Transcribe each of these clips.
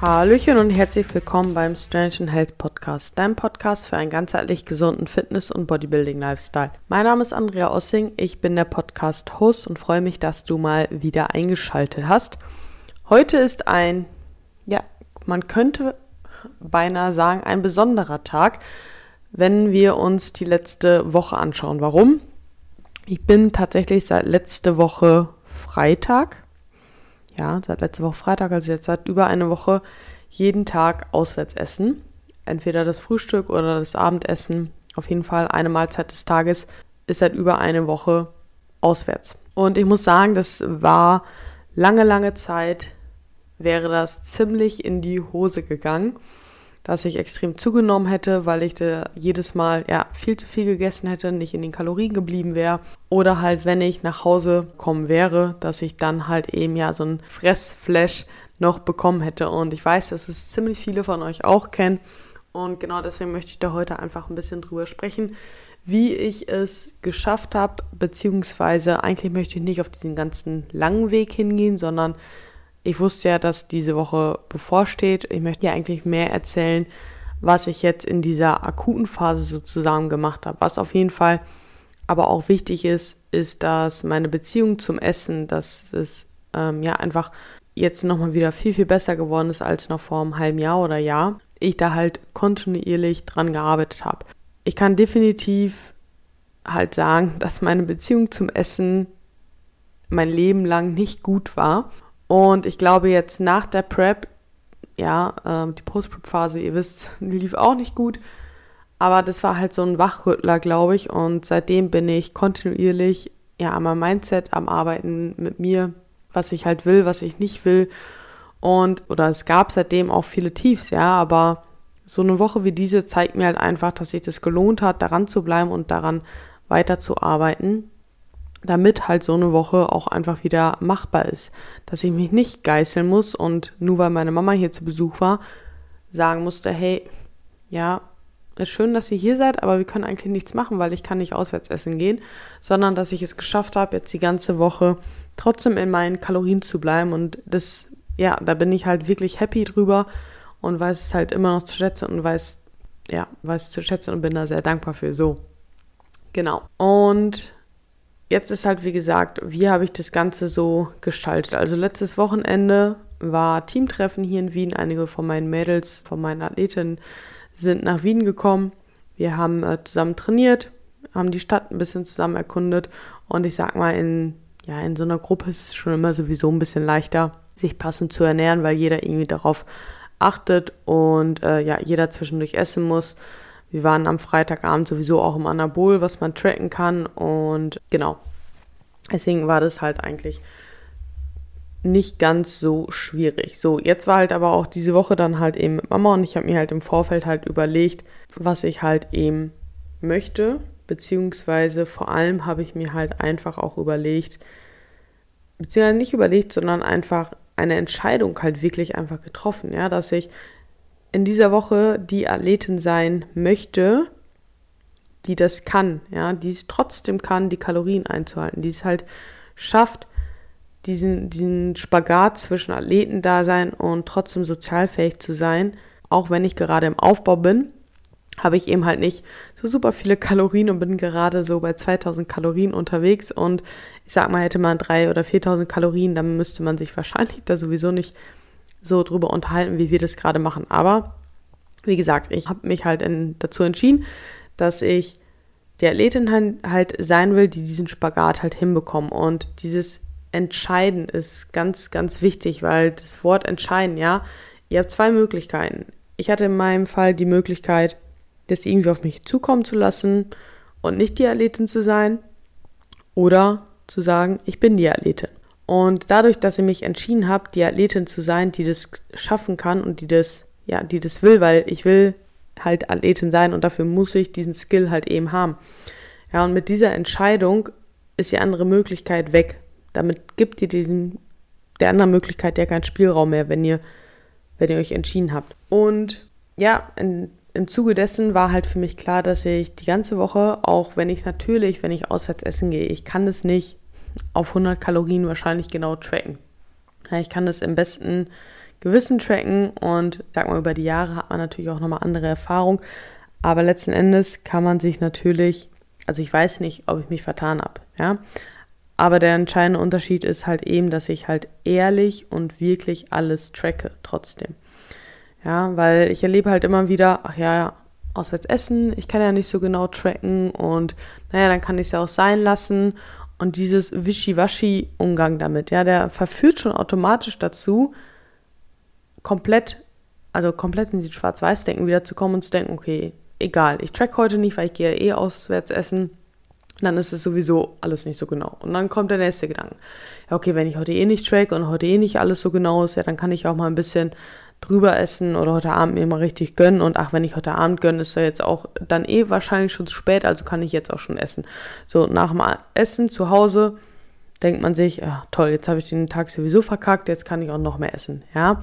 Hallöchen und herzlich willkommen beim Strange and Health Podcast, deinem Podcast für einen ganzheitlich gesunden Fitness- und Bodybuilding-Lifestyle. Mein Name ist Andrea Ossing, ich bin der Podcast-Host und freue mich, dass du mal wieder eingeschaltet hast. Heute ist ein, ja, man könnte beinahe sagen, ein besonderer Tag, wenn wir uns die letzte Woche anschauen. Warum? Ich bin tatsächlich seit letzte Woche Freitag, ja, seit letzter Woche Freitag, also jetzt seit über eine Woche, jeden Tag auswärts essen. Entweder das Frühstück oder das Abendessen. Auf jeden Fall eine Mahlzeit des Tages ist seit über eine Woche auswärts. Und ich muss sagen, das war lange, lange Zeit, wäre das ziemlich in die Hose gegangen, dass ich extrem zugenommen hätte, weil ich da jedes Mal ja viel zu viel gegessen hätte, nicht in den Kalorien geblieben wäre. Oder halt, wenn ich nach Hause kommen wäre, dass ich dann halt eben ja so ein Fressflash noch bekommen hätte. Und ich weiß, dass es ziemlich viele von euch auch kennen. Und genau deswegen möchte ich da heute einfach ein bisschen drüber sprechen, wie ich es geschafft habe, beziehungsweise eigentlich möchte ich nicht auf diesen ganzen langen Weg hingehen, sondern ich wusste ja, dass diese Woche bevorsteht. Ich möchte ja eigentlich mehr erzählen, was ich jetzt in dieser akuten Phase sozusagen gemacht habe. Was auf jeden Fall aber auch wichtig ist, ist, dass meine Beziehung zum Essen, dass es ähm, ja einfach jetzt nochmal wieder viel, viel besser geworden ist als noch vor einem halben Jahr oder Jahr. Ich da halt kontinuierlich dran gearbeitet habe. Ich kann definitiv halt sagen, dass meine Beziehung zum Essen mein Leben lang nicht gut war und ich glaube jetzt nach der Prep, ja, ähm, die Post-Prep-Phase, ihr wisst, lief auch nicht gut. Aber das war halt so ein Wachrüttler, glaube ich. Und seitdem bin ich kontinuierlich ja an meinem Mindset am Arbeiten mit mir, was ich halt will, was ich nicht will. Und, oder es gab seitdem auch viele Tiefs, ja, aber so eine Woche wie diese zeigt mir halt einfach, dass sich das gelohnt hat, daran zu bleiben und daran weiterzuarbeiten damit halt so eine Woche auch einfach wieder machbar ist. Dass ich mich nicht geißeln muss und nur weil meine Mama hier zu Besuch war, sagen musste, hey, ja, ist schön, dass ihr hier seid, aber wir können eigentlich nichts machen, weil ich kann nicht auswärts essen gehen, sondern dass ich es geschafft habe, jetzt die ganze Woche trotzdem in meinen Kalorien zu bleiben und das, ja, da bin ich halt wirklich happy drüber und weiß es halt immer noch zu schätzen und weiß, ja, weiß es zu schätzen und bin da sehr dankbar für so. Genau. Und jetzt ist halt, wie gesagt, wie habe ich das Ganze so gestaltet? Also letztes Wochenende war Teamtreffen hier in Wien. Einige von meinen Mädels, von meinen Athletinnen sind nach Wien gekommen. Wir haben äh, zusammen trainiert, haben die Stadt ein bisschen zusammen erkundet und ich sag mal, in, ja, in so einer Gruppe ist es schon immer sowieso ein bisschen leichter, sich passend zu ernähren, weil jeder irgendwie darauf achtet und äh, ja, jeder zwischendurch essen muss. Wir waren am Freitagabend sowieso auch im Anabol, was man tracken kann. Und genau. Deswegen war das halt eigentlich nicht ganz so schwierig. So, jetzt war halt aber auch diese Woche dann halt eben mit Mama und ich habe mir halt im Vorfeld halt überlegt, was ich halt eben möchte, beziehungsweise vor allem habe ich mir halt einfach auch überlegt, beziehungsweise nicht überlegt, sondern einfach eine Entscheidung halt wirklich einfach getroffen, ja, dass ich in dieser Woche die Athletin sein möchte, die das kann, ja, die es trotzdem kann, die Kalorien einzuhalten, die es halt schafft, diesen, diesen Spagat zwischen Athletendasein und trotzdem sozialfähig zu sein, auch wenn ich gerade im Aufbau bin, habe ich eben halt nicht so super viele Kalorien und bin gerade so bei 2000 Kalorien unterwegs. Und ich sag mal, hätte man 3 oder 4000 Kalorien, dann müsste man sich wahrscheinlich da sowieso nicht so drüber unterhalten, wie wir das gerade machen. Aber wie gesagt, ich habe mich halt in, dazu entschieden, dass ich die Athletin halt sein will, die diesen Spagat halt hinbekommen. Und dieses Entscheiden ist ganz, ganz wichtig, weil das Wort entscheiden, ja, ihr habt zwei Möglichkeiten. Ich hatte in meinem Fall die Möglichkeit, das irgendwie auf mich zukommen zu lassen und nicht die Athletin zu sein oder zu sagen, ich bin die Athletin. Und dadurch, dass ich mich entschieden habe, die Athletin zu sein, die das schaffen kann und die das, ja, die das will, weil ich will halt Athletin sein und dafür muss ich diesen Skill halt eben haben. Ja, und mit dieser Entscheidung ist die andere Möglichkeit weg. Damit gibt ihr diesen, der anderen Möglichkeit ja keinen Spielraum mehr, wenn ihr, wenn ihr euch entschieden habt. Und ja, in, im Zuge dessen war halt für mich klar, dass ich die ganze Woche, auch wenn ich natürlich, wenn ich auswärts essen gehe, ich kann das nicht auf 100 Kalorien wahrscheinlich genau tracken. Ja, ich kann das im besten Gewissen tracken und sag mal, über die Jahre hat man natürlich auch nochmal andere Erfahrungen. Aber letzten Endes kann man sich natürlich, also ich weiß nicht, ob ich mich vertan habe, ja. Aber der entscheidende Unterschied ist halt eben, dass ich halt ehrlich und wirklich alles tracke trotzdem. Ja, weil ich erlebe halt immer wieder, ach ja, auswärts essen, ich kann ja nicht so genau tracken und naja, dann kann ich es ja auch sein lassen. Und dieses Wischiwaschi-Umgang damit, ja, der verführt schon automatisch dazu, komplett, also komplett in dieses Schwarz-Weiß-Denken wieder zu kommen und zu denken, okay, egal, ich track heute nicht, weil ich gehe eh auswärts essen dann ist es sowieso alles nicht so genau. Und dann kommt der nächste Gedanke. Ja, okay, wenn ich heute eh nicht track und heute eh nicht alles so genau ist, ja, dann kann ich auch mal ein bisschen drüber essen oder heute Abend mir mal richtig gönnen. Und ach, wenn ich heute Abend gönne, ist ja jetzt auch dann eh wahrscheinlich schon zu spät, also kann ich jetzt auch schon essen. So, nach dem Essen zu Hause denkt man sich, ja, toll, jetzt habe ich den Tag sowieso verkackt, jetzt kann ich auch noch mehr essen, ja.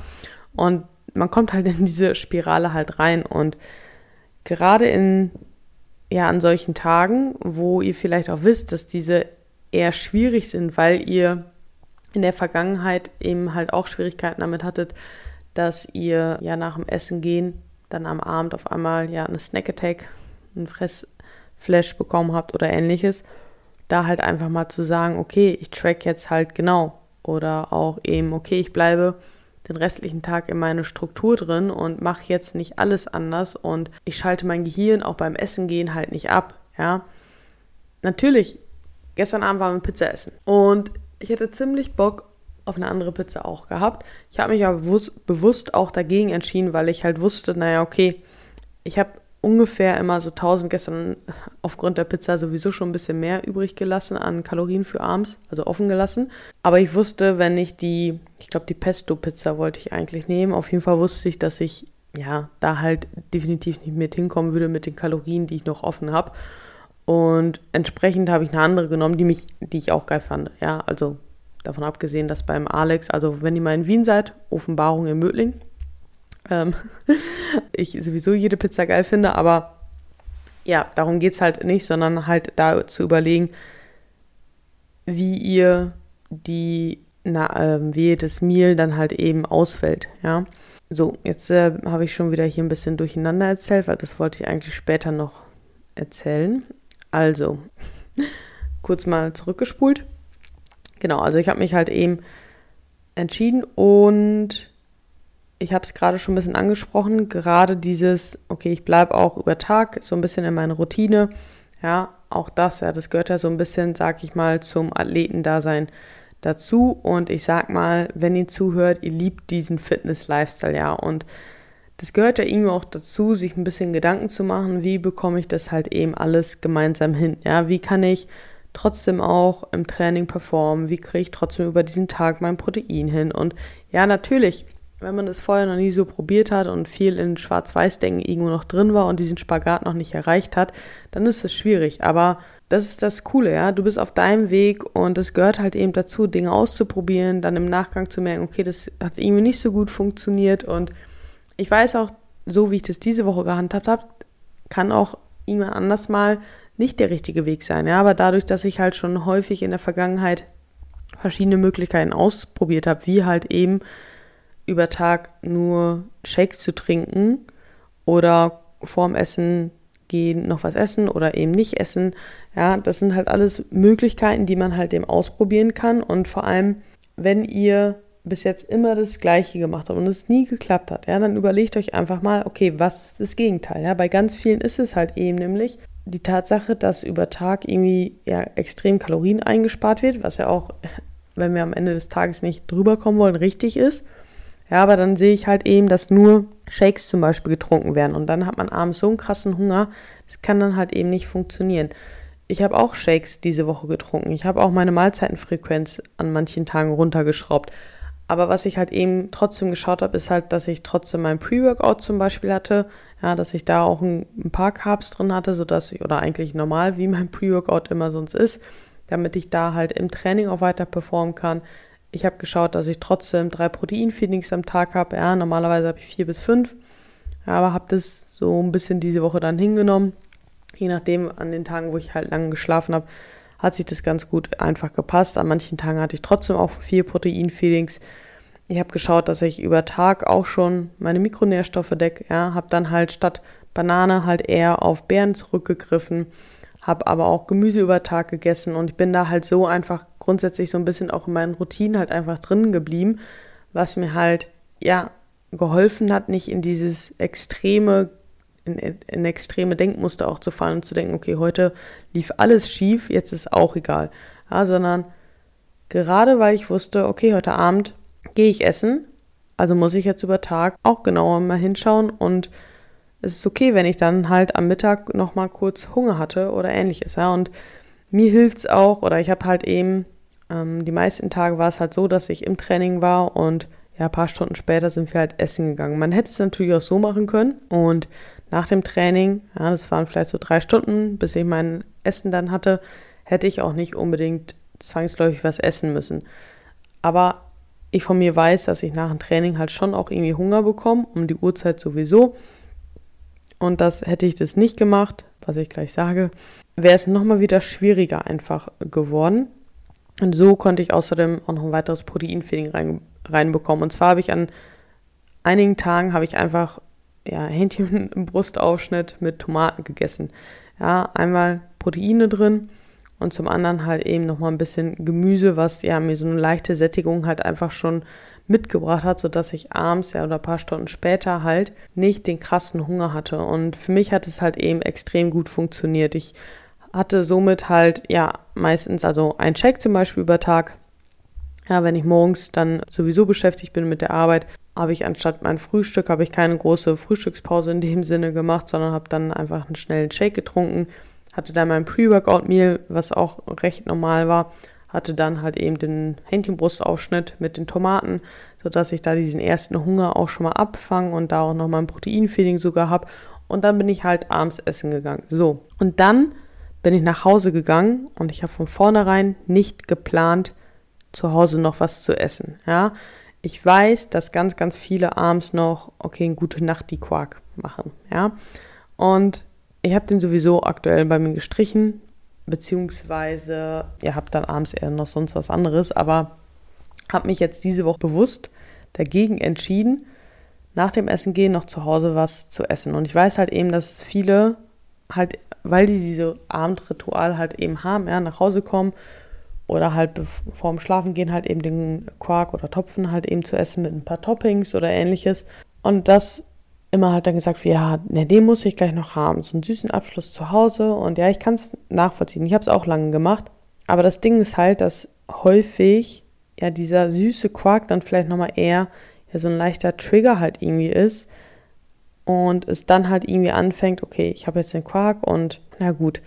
Und man kommt halt in diese Spirale halt rein und gerade in ja an solchen Tagen, wo ihr vielleicht auch wisst, dass diese eher schwierig sind, weil ihr in der Vergangenheit eben halt auch Schwierigkeiten damit hattet, dass ihr ja nach dem Essen gehen dann am Abend auf einmal ja eine Snack Attack, einen Fressflash bekommen habt oder ähnliches, da halt einfach mal zu sagen, okay, ich track jetzt halt genau oder auch eben, okay, ich bleibe den restlichen Tag in meine Struktur drin und mache jetzt nicht alles anders und ich schalte mein Gehirn auch beim Essen gehen halt nicht ab, ja. Natürlich, gestern Abend waren wir Pizza essen und ich hätte ziemlich Bock auf eine andere Pizza auch gehabt. Ich habe mich aber bewusst, auch dagegen entschieden, weil ich halt wusste, naja, okay, ich habe ungefähr immer so 1000 gestern aufgrund der Pizza sowieso schon ein bisschen mehr übrig gelassen an Kalorien für abends, also offen gelassen. Aber ich wusste, wenn ich die, ich glaube, die Pesto-Pizza wollte ich eigentlich nehmen. Auf jeden Fall wusste ich, dass ich ja da halt definitiv nicht mit hinkommen würde mit den Kalorien, die ich noch offen habe. Und entsprechend habe ich eine andere genommen, die mich, die ich auch geil fand. Ja, also davon abgesehen, dass beim Alex, also wenn ihr mal in Wien seid, Offenbarung in Mödling, ähm, ich sowieso jede Pizza geil finde, aber ja, darum geht es halt nicht, sondern halt da zu überlegen, wie ihr die, na, äh, wie das Meal dann halt eben ausfällt, ja. So, jetzt äh, habe ich schon wieder hier ein bisschen durcheinander erzählt, weil das wollte ich eigentlich später noch erzählen. Also, kurz mal zurückgespult. Genau, also ich habe mich halt eben entschieden und ich habe es gerade schon ein bisschen angesprochen, gerade dieses, okay, ich bleibe auch über Tag so ein bisschen in meiner Routine. Ja, auch das, ja, das gehört ja so ein bisschen, sag ich mal, zum Athletendasein dazu. Und ich sag mal, wenn ihr zuhört, ihr liebt diesen Fitness-Lifestyle, ja. Und das gehört ja irgendwie auch dazu, sich ein bisschen Gedanken zu machen, wie bekomme ich das halt eben alles gemeinsam hin, ja. Wie kann ich trotzdem auch im Training performen? Wie kriege ich trotzdem über diesen Tag mein Protein hin? Und ja, natürlich wenn man das vorher noch nie so probiert hat und viel in Schwarz-Weiß-Denken irgendwo noch drin war und diesen Spagat noch nicht erreicht hat, dann ist es schwierig. Aber das ist das Coole, ja. Du bist auf deinem Weg und es gehört halt eben dazu, Dinge auszuprobieren, dann im Nachgang zu merken, okay, das hat irgendwie nicht so gut funktioniert. Und ich weiß auch, so wie ich das diese Woche gehandhabt habe, kann auch irgendwann anders mal nicht der richtige Weg sein. Ja, aber dadurch, dass ich halt schon häufig in der Vergangenheit verschiedene Möglichkeiten ausprobiert habe, wie halt eben über Tag nur Shakes zu trinken oder vorm Essen gehen noch was essen oder eben nicht essen. Ja, das sind halt alles Möglichkeiten, die man halt eben ausprobieren kann. Und vor allem, wenn ihr bis jetzt immer das Gleiche gemacht habt und es nie geklappt hat, ja, dann überlegt euch einfach mal, okay, was ist das Gegenteil? Ja, bei ganz vielen ist es halt eben nämlich die Tatsache, dass über Tag irgendwie ja extrem Kalorien eingespart wird, was ja auch, wenn wir am Ende des Tages nicht drüber kommen wollen, richtig ist. Ja, aber dann sehe ich halt eben, dass nur Shakes zum Beispiel getrunken werden und dann hat man abends so einen krassen Hunger, das kann dann halt eben nicht funktionieren. Ich habe auch Shakes diese Woche getrunken. Ich habe auch meine Mahlzeitenfrequenz an manchen Tagen runtergeschraubt. Aber was ich halt eben trotzdem geschaut habe, ist halt, dass ich trotzdem mein Pre-Workout zum Beispiel hatte. Ja, dass ich da auch ein, ein paar Carbs drin hatte, sodass ich, oder eigentlich normal, wie mein Pre-Workout immer sonst ist, damit ich da halt im Training auch weiter performen kann. Ich habe geschaut, dass ich trotzdem drei Protein-Feedings am Tag habe. Ja, normalerweise habe ich vier bis fünf. Aber habe das so ein bisschen diese Woche dann hingenommen. Je nachdem, an den Tagen, wo ich halt lange geschlafen habe, hat sich das ganz gut einfach gepasst. An manchen Tagen hatte ich trotzdem auch vier Protein-Feedings. ich habe geschaut, dass ich über Tag auch schon meine Mikronährstoffe decke. Ja, habe dann halt statt Banane halt eher auf Beeren zurückgegriffen, habe aber auch Gemüse über Tag gegessen und ich bin da halt so einfach grundsätzlich so ein bisschen auch in meinen Routinen halt einfach drin geblieben, was mir halt ja geholfen hat, nicht in dieses extreme in, in extreme Denkmuster auch zu fallen und zu denken, okay, heute lief alles schief, jetzt ist auch egal. Ja, sondern gerade weil ich wusste, okay, heute Abend gehe ich essen, also muss ich jetzt über Tag auch genauer mal hinschauen und es ist okay, wenn ich dann halt am Mittag noch mal kurz Hunger hatte oder ähnliches, ja. Und mir hilft es auch, oder ich habe halt eben, ähm, die meisten Tage war es halt so, dass ich im Training war und ja, ein paar Stunden später sind wir halt essen gegangen. Man hätte es natürlich auch so machen können und nach dem Training, ja, das waren vielleicht so drei Stunden, bis ich mein Essen dann hatte, hätte ich auch nicht unbedingt zwangsläufig was essen müssen. Aber ich von mir weiß, dass ich nach dem Training halt schon auch irgendwie Hunger bekomme, um die Uhrzeit sowieso. Und das hätte ich das nicht gemacht, was ich gleich sage, wäre es nochmal wieder schwieriger einfach geworden. Und so konnte ich außerdem auch noch ein weiteres Proteinfeeding rein, reinbekommen. Und zwar habe ich an einigen Tagen habe ich einfach ja, Hähnchen im Brustaufschnitt mit Tomaten gegessen. Ja, einmal Proteine drin und zum anderen halt eben nochmal ein bisschen Gemüse, was ja mir so eine leichte Sättigung halt einfach schon mitgebracht hat, sodass ich abends ja oder ein paar Stunden später halt nicht den krassen Hunger hatte. Und für mich hat es halt eben extrem gut funktioniert. Ich hatte somit halt ja meistens also ein Check zum Beispiel über Tag. Ja, wenn ich morgens dann sowieso beschäftigt bin mit der Arbeit, habe ich anstatt mein Frühstück, habe ich keine große Frühstückspause in dem Sinne gemacht, sondern habe dann einfach einen schnellen Shake getrunken hatte dann mein Pre-Workout-Meal, was auch recht normal war, hatte dann halt eben den Hähnchenbrustaufschnitt mit den Tomaten, sodass ich da diesen ersten Hunger auch schon mal abfange und da auch noch mal ein Proteinfeeding sogar habe. Und dann bin ich halt abends essen gegangen. So, und dann bin ich nach Hause gegangen und ich habe von vornherein nicht geplant, zu Hause noch was zu essen. Ja, ich weiß, dass ganz, ganz viele abends noch, okay, eine gute Nacht die Quark machen. Ja, und ich habe den sowieso aktuell bei mir gestrichen, beziehungsweise ihr habt dann abends eher noch sonst was anderes, aber habe mich jetzt diese Woche bewusst dagegen entschieden, nach dem Essen gehen noch zu Hause was zu essen. Und ich weiß halt eben, dass viele halt, weil die diese Abendritual halt eben haben, ja, nach Hause kommen oder halt vor dem Schlafen gehen halt eben den Quark oder Topfen halt eben zu essen mit ein paar Toppings oder ähnliches. Und das immer halt dann gesagt, ja, ne, den muss ich gleich noch haben. So einen süßen Abschluss zu Hause. Und ja, ich kann es nachvollziehen. Ich habe es auch lange gemacht. Aber das Ding ist halt, dass häufig ja dieser süße Quark dann vielleicht nochmal eher ja, so ein leichter Trigger halt irgendwie ist. Und es dann halt irgendwie anfängt, okay, ich habe jetzt den Quark und na gut,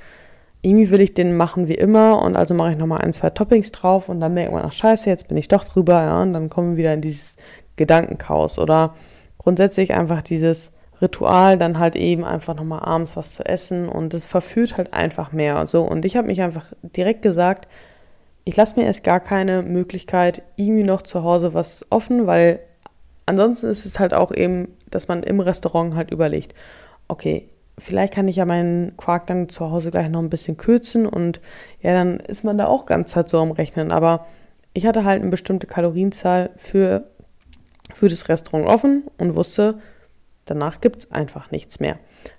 irgendwie will ich den machen wie immer und also mache ich nochmal ein, zwei Toppings drauf und dann merkt man, ach scheiße, jetzt bin ich doch drüber, ja, und dann kommen wir wieder in dieses Gedankenchaos. Oder grundsätzlich einfach dieses Ritual, dann halt eben einfach nochmal abends was zu essen und das verführt halt einfach mehr. So, und ich habe mich einfach direkt gesagt, ich lasse mir erst gar keine Möglichkeit, irgendwie noch zu Hause was offen, weil ansonsten ist es halt auch eben, dass man im Restaurant halt überlegt, okay, vielleicht kann ich ja meinen Quark dann zu Hause gleich noch ein bisschen kürzen und ja, dann ist man da auch ganz halt so am Rechnen. Aber ich hatte halt eine bestimmte Kalorienzahl für für das Restaurant offen und wusste, danach gibt es einfach nichts mehr.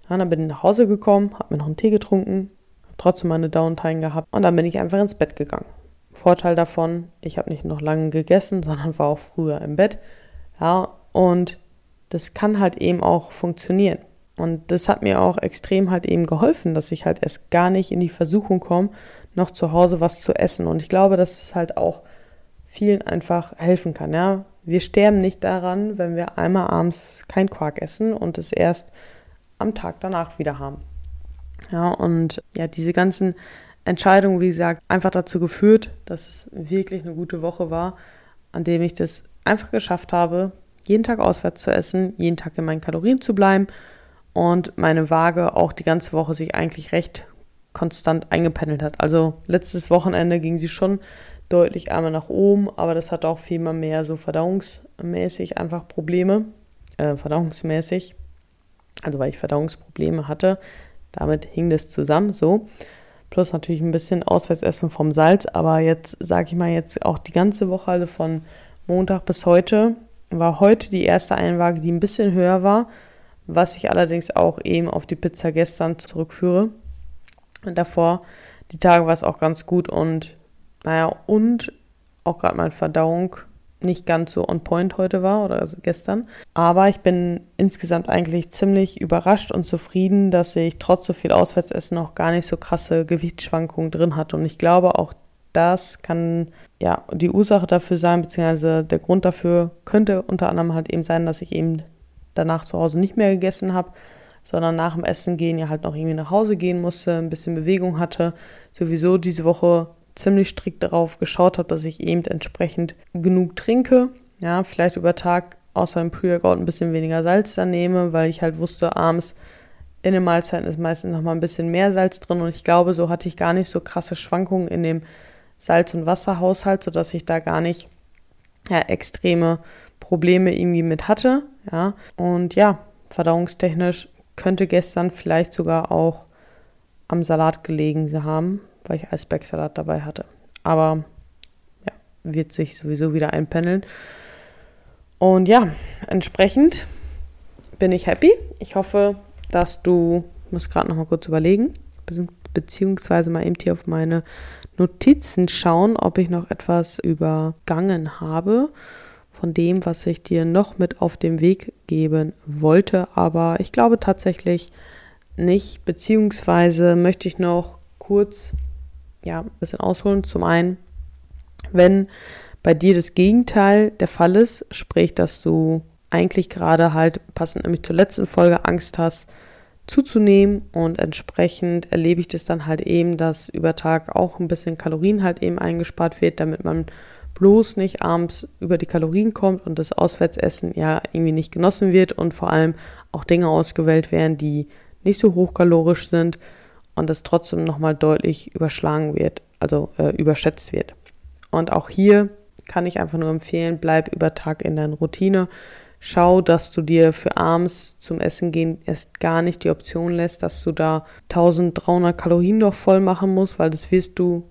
Ja, dann bin ich nach Hause gekommen, habe mir noch einen Tee getrunken, habe trotzdem meine Downtime gehabt und dann bin ich einfach ins Bett gegangen. Vorteil davon, ich habe nicht noch lange gegessen, sondern war auch früher im Bett. Ja, und das kann halt eben auch funktionieren. Und das hat mir auch extrem halt eben geholfen, dass ich halt erst gar nicht in die Versuchung komme, noch zu Hause was zu essen. Und ich glaube, dass es halt auch vielen einfach helfen kann. Ja, wir sterben nicht daran, wenn wir einmal abends kein Quark essen und es erst am Tag danach wieder haben. Ja, und ja, diese ganzen Entscheidungen, wie gesagt, einfach dazu geführt, dass es wirklich eine gute Woche war, an dem ich das einfach geschafft habe, jeden Tag auswärts zu essen, jeden Tag in meinen Kalorien zu bleiben und meine Waage auch die ganze Woche sich eigentlich recht konstant eingependelt hat. Also letztes Wochenende ging sie schon deutlich einmal nach oben, aber das hat auch viel mehr so verdauungsmäßig einfach Probleme, äh, verdauungsmäßig, also weil ich Verdauungsprobleme hatte, damit hing das zusammen so. Plus natürlich ein bisschen Auswärtsessen vom Salz, aber jetzt sage ich mal jetzt auch die ganze Woche, also von Montag bis heute. War heute die erste Einwaage, die ein bisschen höher war, was ich allerdings auch eben auf die Pizza gestern zurückführe. Und davor, die Tage war es auch ganz gut und naja, und auch gerade meine Verdauung nicht ganz so on point heute war oder also gestern. Aber ich bin insgesamt eigentlich ziemlich überrascht und zufrieden, dass ich trotz so viel Auswärtsessen auch gar nicht so krasse Gewichtsschwankungen drin hatte. Und ich glaube, auch das kann ja die Ursache dafür sein, beziehungsweise der Grund dafür könnte unter anderem halt eben sein, dass ich eben danach zu Hause nicht mehr gegessen habe, sondern nach dem Essen gehen ja halt noch irgendwie nach Hause gehen musste, ein bisschen Bewegung hatte, sowieso diese Woche ziemlich strikt darauf geschaut habe, dass ich eben entsprechend genug trinke. Ja, vielleicht über Tag außer im Pre-Workout ein bisschen weniger Salz dann nehme, weil ich halt wusste, abends in den Mahlzeiten ist meistens noch mal ein bisschen mehr Salz drin und ich glaube, so hatte ich gar nicht so krasse Schwankungen in dem Salz- und Wasserhaushalt, sodass ich da gar nicht ja, extreme Probleme irgendwie mit hatte. Ja, und ja, verdauungstechnisch könnte gestern vielleicht sogar auch am Salat gelegen haben, weil ich Eisbergsalat dabei hatte. Aber ja, wird sich sowieso wieder einpendeln. Und ja, entsprechend bin ich happy. Ich hoffe, dass du, ich muss gerade noch mal kurz überlegen, beziehungsweise mal eben hier auf meine Notizen schauen, ob ich noch etwas übergangen habe von dem, was ich dir noch mit auf den Weg geben wollte. Aber ich glaube tatsächlich nicht, beziehungsweise möchte ich noch kurz ja, ein bisschen ausholen. Zum einen, wenn bei dir das Gegenteil der Fall ist, sprich, dass du eigentlich gerade halt, passend nämlich zur letzten Folge, Angst hast, zuzunehmen und entsprechend erlebe ich das dann halt eben, dass über Tag auch ein bisschen Kalorien halt eben eingespart wird, damit man bloß nicht abends über die Kalorien kommt und das Auswärtsessen ja irgendwie nicht genossen wird und vor allem auch Dinge ausgewählt werden, die nicht so hochkalorisch sind und das trotzdem nochmal deutlich überschlagen wird, also äh, überschätzt wird. Und auch hier kann ich einfach nur empfehlen, bleib über Tag in deiner Routine. Schau, dass du dir für abends zum Essen gehen erst gar nicht die Option lässt, dass du da 1300 Kalorien noch voll machen musst, weil das wirst du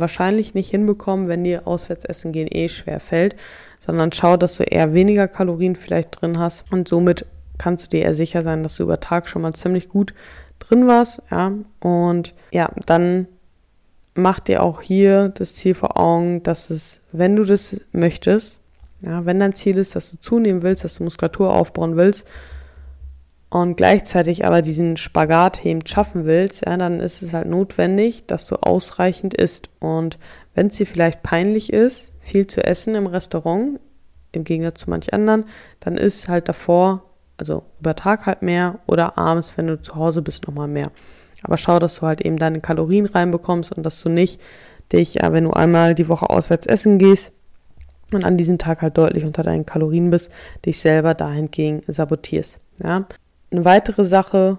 wahrscheinlich nicht hinbekommen, wenn dir Auswärtsessen gehen eh schwer fällt, sondern schau, dass du eher weniger Kalorien vielleicht drin hast. Und somit kannst du dir eher sicher sein, dass du über Tag schon mal ziemlich gut drin warst, ja, und ja, dann mach dir auch hier das Ziel vor Augen, dass es, wenn du das möchtest, ja, wenn dein Ziel ist, dass du zunehmen willst, dass du Muskulatur aufbauen willst und gleichzeitig aber diesen Spagat eben schaffen willst, ja, dann ist es halt notwendig, dass du ausreichend isst. Und wenn es dir vielleicht peinlich ist, viel zu essen im Restaurant, im Gegensatz zu manch anderen, dann ist halt davor also über Tag halt mehr oder abends, wenn du zu Hause bist, nochmal mehr. Aber schau, dass du halt eben deine Kalorien reinbekommst und dass du nicht dich, ja, wenn du einmal die Woche auswärts essen gehst und an diesem Tag halt deutlich unter deinen Kalorien bist, dich selber dahingegen sabotierst. Ja. Eine weitere Sache,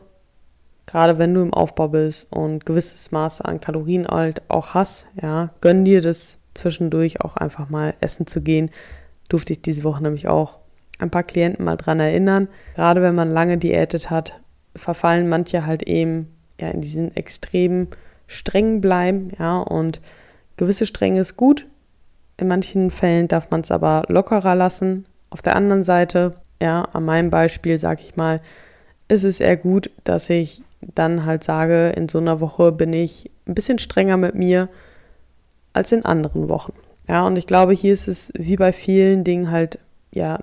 gerade wenn du im Aufbau bist und gewisses Maß an Kalorien halt auch hast, ja, gönn dir das zwischendurch auch einfach mal essen zu gehen. Durfte ich diese Woche nämlich auch ein paar Klienten mal dran erinnern. Gerade wenn man lange diätet hat, verfallen manche halt eben ja in diesen extremen streng bleiben, ja, und gewisse Strenge ist gut. In manchen Fällen darf man es aber lockerer lassen. Auf der anderen Seite, ja, an meinem Beispiel sage ich mal, ist es eher gut, dass ich dann halt sage, in so einer Woche bin ich ein bisschen strenger mit mir als in anderen Wochen. Ja, und ich glaube, hier ist es wie bei vielen Dingen halt ja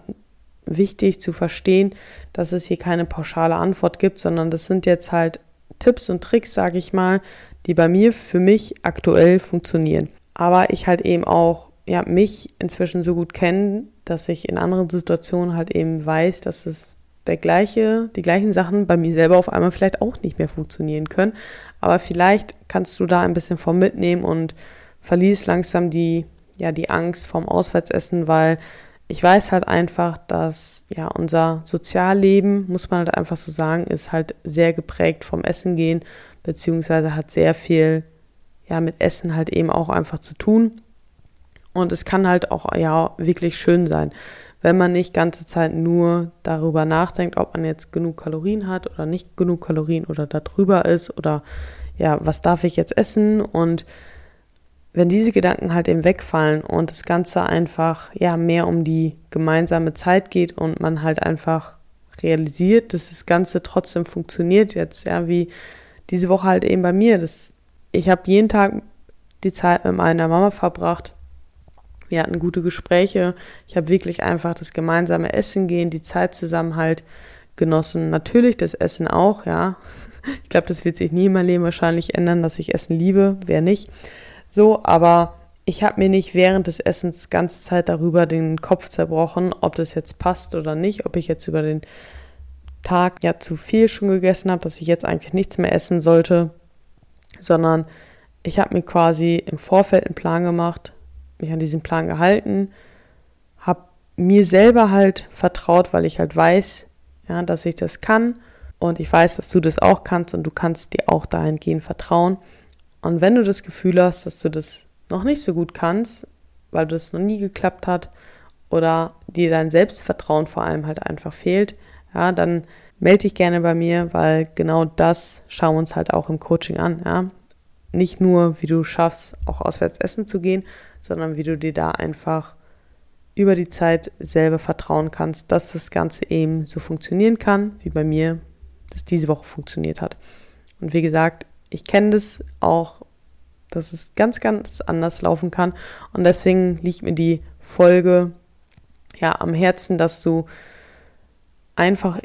wichtig zu verstehen, dass es hier keine pauschale Antwort gibt, sondern das sind jetzt halt Tipps und Tricks, sage ich mal, die bei mir für mich aktuell funktionieren. Aber ich halt eben auch ja, mich inzwischen so gut kenne, dass ich in anderen Situationen halt eben weiß, dass es der gleiche, die gleichen Sachen bei mir selber auf einmal vielleicht auch nicht mehr funktionieren können. Aber vielleicht kannst du da ein bisschen vom mitnehmen und verlierst langsam die, ja, die Angst vom Auswärtsessen, weil ich weiß halt einfach, dass ja unser Sozialleben, muss man halt einfach so sagen, ist halt sehr geprägt vom Essen gehen, beziehungsweise hat sehr viel ja mit Essen halt eben auch einfach zu tun. Und es kann halt auch ja wirklich schön sein, wenn man nicht ganze Zeit nur darüber nachdenkt, ob man jetzt genug Kalorien hat oder nicht genug Kalorien oder da drüber ist oder ja, was darf ich jetzt essen und wenn diese Gedanken halt eben wegfallen und das Ganze einfach ja mehr um die gemeinsame Zeit geht und man halt einfach realisiert, dass das Ganze trotzdem funktioniert jetzt, ja, wie diese Woche halt eben bei mir. Das, ich habe jeden Tag die Zeit mit meiner Mama verbracht. Wir hatten gute Gespräche. Ich habe wirklich einfach das gemeinsame Essen gehen, die Zeit zusammen halt genossen. Natürlich das Essen auch, ja. Ich glaube, das wird sich nie in meinem Leben wahrscheinlich ändern, dass ich Essen liebe. Wer nicht? So, aber ich habe mir nicht während des Essens ganze Zeit darüber den Kopf zerbrochen, ob das jetzt passt oder nicht, ob ich jetzt über den Tag ja zu viel schon gegessen habe, dass ich jetzt eigentlich nichts mehr essen sollte, sondern ich habe mir quasi im Vorfeld einen Plan gemacht, mich an diesen Plan gehalten, habe mir selber halt vertraut, weil ich halt weiß, ja, dass ich das kann und ich weiß, dass du das auch kannst und du kannst dir auch dahingehend vertrauen. Und wenn du das Gefühl hast, dass du das noch nicht so gut kannst, weil das noch nie geklappt hat oder dir dein Selbstvertrauen vor allem halt einfach fehlt, ja, dann melde dich gerne bei mir, weil genau das schauen wir uns halt auch im Coaching an, ja. Nicht nur, wie du schaffst, auch auswärts essen zu gehen, sondern wie du dir da einfach über die Zeit selber vertrauen kannst, dass das Ganze eben so funktionieren kann, wie bei mir das diese Woche funktioniert hat. Und wie gesagt, ich kenne das auch, dass es ganz, ganz anders laufen kann. Und deswegen liegt mir die Folge ja am Herzen, dass du einfach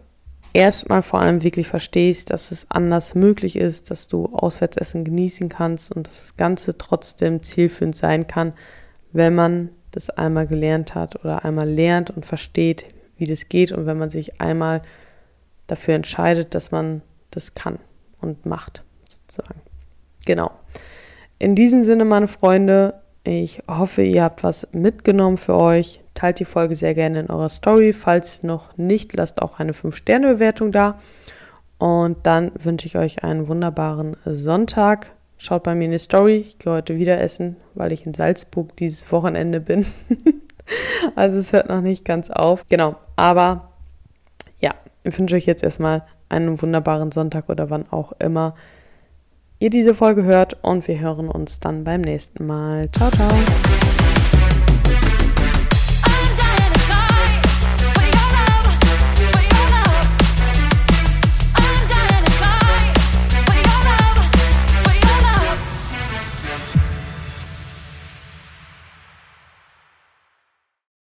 erstmal vor allem wirklich verstehst, dass es anders möglich ist, dass du Auswärtsessen genießen kannst und dass das Ganze trotzdem zielführend sein kann, wenn man das einmal gelernt hat oder einmal lernt und versteht, wie das geht und wenn man sich einmal dafür entscheidet, dass man das kann und macht, sozusagen. Genau. In diesem Sinne, meine Freunde, ich hoffe, ihr habt was mitgenommen für euch. Teilt die Folge sehr gerne in eurer Story. Falls noch nicht, lasst auch eine 5-Sterne-Bewertung da. Und dann wünsche ich euch einen wunderbaren Sonntag. Schaut bei mir in die Story. Ich gehe heute wieder essen, weil ich in Salzburg dieses Wochenende bin. also es hört noch nicht ganz auf. Genau. Aber ja, ich wünsche euch jetzt erstmal einen wunderbaren Sonntag oder wann auch immer ihr diese Folge hört und wir hören uns dann beim nächsten Mal. Ciao, ciao.